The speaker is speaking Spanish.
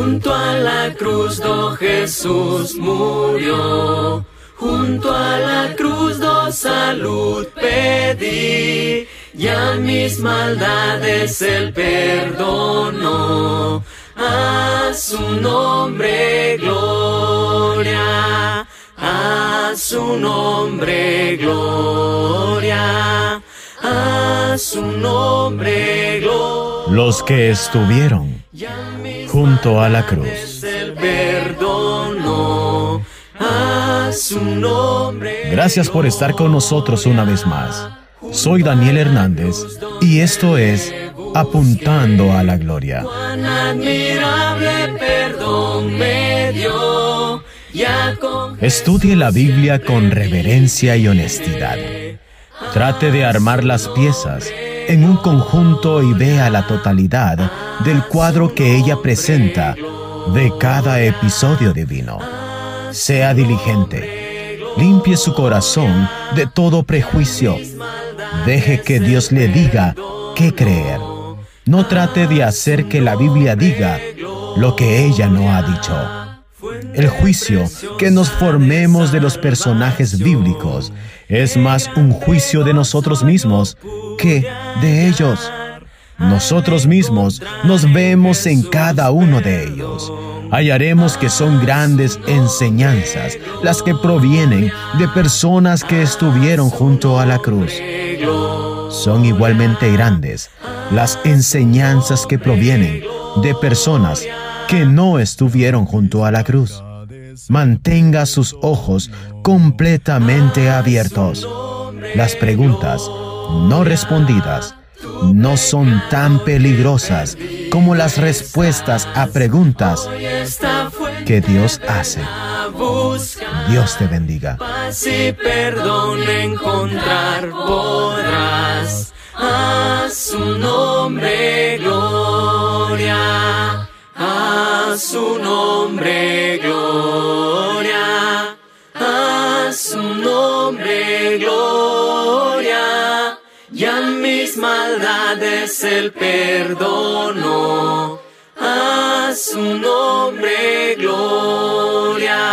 Junto a la cruz do Jesús murió. Junto a la cruz do salud pedí. Y a mis maldades el perdono. A su nombre gloria. A su nombre gloria. A su nombre gloria. Los que estuvieron junto a la cruz. Gracias por estar con nosotros una vez más. Soy Daniel Hernández y esto es Apuntando a la Gloria. Estudie la Biblia con reverencia y honestidad. Trate de armar las piezas en un conjunto y vea la totalidad del cuadro que ella presenta de cada episodio divino. Sea diligente. Limpie su corazón de todo prejuicio. Deje que Dios le diga qué creer. No trate de hacer que la Biblia diga lo que ella no ha dicho. El juicio que nos formemos de los personajes bíblicos es más un juicio de nosotros mismos de ellos. Nosotros mismos nos vemos en cada uno de ellos. Hallaremos que son grandes enseñanzas las que provienen de personas que estuvieron junto a la cruz. Son igualmente grandes las enseñanzas que provienen de personas que no estuvieron junto a la cruz. Mantenga sus ojos completamente abiertos. Las preguntas no respondidas no son tan peligrosas como las respuestas a preguntas que Dios hace. Dios te bendiga. paz y perdón encontrar podrás. A su nombre gloria. A su nombre gloria. ya mis maldades él perdonó. A su nombre gloria.